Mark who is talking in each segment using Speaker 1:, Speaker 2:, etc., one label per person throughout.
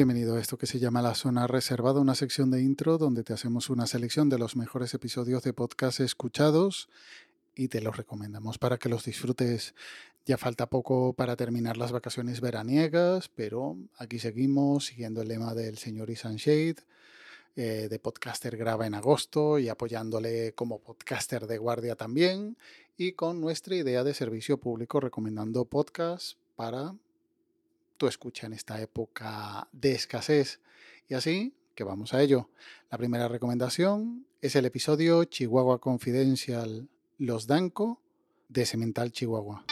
Speaker 1: Bienvenido a esto que se llama La Zona Reservada, una sección de intro donde te hacemos una selección de los mejores episodios de podcast escuchados y te los recomendamos para que los disfrutes. Ya falta poco para terminar las vacaciones veraniegas, pero aquí seguimos siguiendo el lema del señor Isan Shade, eh, de Podcaster Graba en agosto y apoyándole como podcaster de guardia también, y con nuestra idea de servicio público recomendando podcasts para tu escucha en esta época de escasez. Y así que vamos a ello. La primera recomendación es el episodio Chihuahua Confidential Los Danco de Cemental Chihuahua.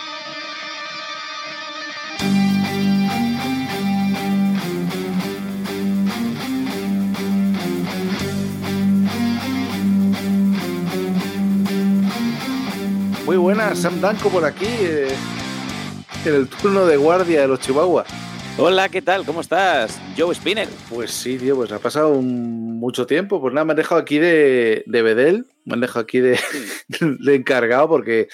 Speaker 2: Muy buenas, Sam Danco por aquí. Eh en el turno de guardia de los Chihuahua.
Speaker 3: Hola, ¿qué tal? ¿Cómo estás? Joe Spinner.
Speaker 2: Pues sí, tío, pues ha pasado mucho tiempo. Pues nada, me han dejado aquí de, de Bedel, me han dejado aquí de, de encargado porque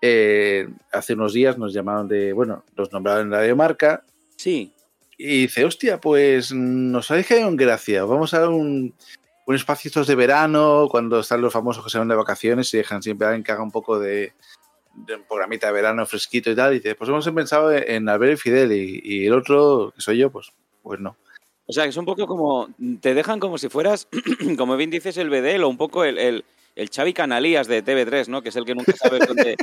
Speaker 2: eh, hace unos días nos llamaron de, bueno, nos nombraron en Radio Marca.
Speaker 3: Sí.
Speaker 2: Y dice, hostia, pues nos habéis caído en gracia. Vamos a dar un, un espacio estos de verano, cuando están los famosos que se van de vacaciones y dejan siempre a alguien que haga un poco de un programita de verano fresquito y tal, y dice, pues hemos pensado en Albert y Fidel y, el otro, que soy yo, pues, pues no.
Speaker 3: O sea, que es un poco como, te dejan como si fueras, como bien dices, el Bedel o un poco el, el, el Xavi Canalías de TV3, ¿no? Que es el que nunca sabe dónde...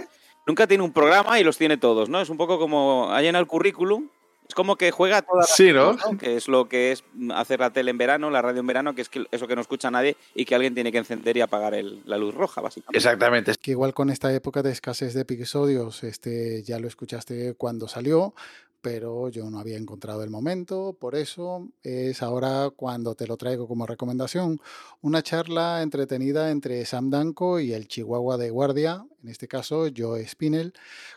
Speaker 3: nunca tiene un programa y los tiene todos, ¿no? Es un poco como, hay en el currículum, es como que juega toda
Speaker 2: sí, ¿no?
Speaker 3: Que es lo que es hacer la tele en verano, la radio en verano, que es que eso que no escucha nadie y que alguien tiene que encender y apagar el, la luz roja, básicamente.
Speaker 2: Exactamente.
Speaker 1: Es que igual con esta época de escasez de episodios, este, ya lo escuchaste cuando salió, pero yo no había encontrado el momento, por eso es ahora cuando te lo traigo como recomendación, una charla entretenida entre Sam Danko y el Chihuahua de Guardia, en este caso Joe Spinell,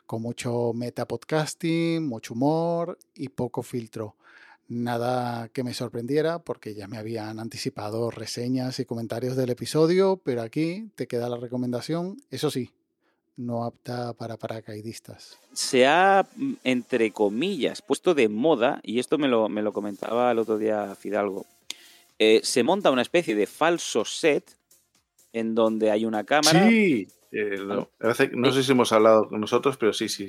Speaker 1: con mucho metapodcasting, mucho humor y poco filtro. Nada que me sorprendiera porque ya me habían anticipado reseñas y comentarios del episodio, pero aquí te queda la recomendación, eso sí, no apta para paracaidistas.
Speaker 3: Se ha, mm, entre comillas, puesto de moda, y esto me lo, me lo comentaba el otro día Fidalgo, eh, se monta una especie de falso set en donde hay una cámara.
Speaker 2: Sí, eh, no, no, sé si hemos hablado con nosotros, pero sí, sí.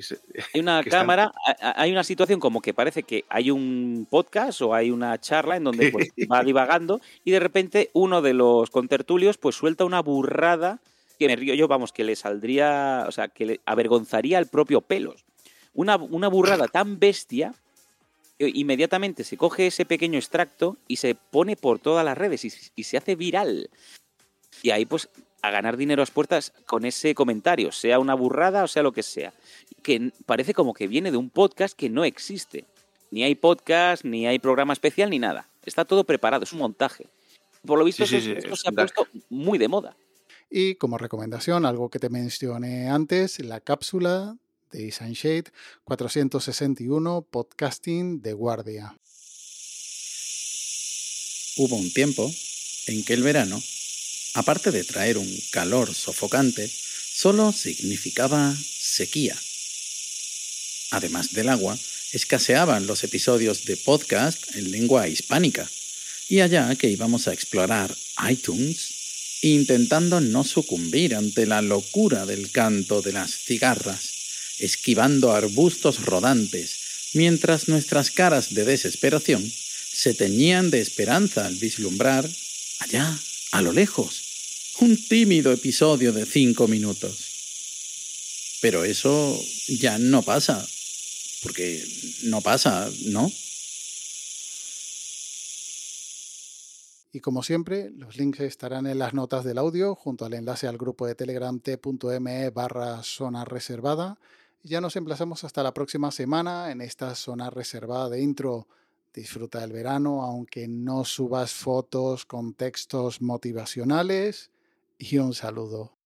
Speaker 3: Hay una cámara, están... hay una situación como que parece que hay un podcast o hay una charla en donde pues, va divagando y de repente uno de los contertulios pues suelta una burrada que me río yo, vamos, que le saldría, o sea, que le avergonzaría al propio pelos. Una, una burrada tan bestia, inmediatamente se coge ese pequeño extracto y se pone por todas las redes y, y se hace viral. Y ahí, pues, a ganar dinero a las puertas con ese comentario, sea una burrada o sea lo que sea. Que parece como que viene de un podcast que no existe. Ni hay podcast, ni hay programa especial, ni nada. Está todo preparado, es un montaje. Por lo visto, sí, sí, esto, se ha puesto muy de moda.
Speaker 1: Y como recomendación, algo que te mencioné antes, la cápsula de Isan Shade 461 Podcasting de Guardia.
Speaker 4: Hubo un tiempo en que el verano, aparte de traer un calor sofocante, solo significaba sequía. Además del agua, escaseaban los episodios de podcast en lengua hispánica. Y allá que íbamos a explorar iTunes, intentando no sucumbir ante la locura del canto de las cigarras, esquivando arbustos rodantes, mientras nuestras caras de desesperación se teñían de esperanza al vislumbrar, allá, a lo lejos, un tímido episodio de cinco minutos. Pero eso ya no pasa, porque no pasa, ¿no?
Speaker 1: Y como siempre, los links estarán en las notas del audio junto al enlace al grupo de Telegram t.me barra zona reservada. Ya nos emplazamos hasta la próxima semana en esta zona reservada de intro. Disfruta del verano, aunque no subas fotos con textos motivacionales. Y un saludo.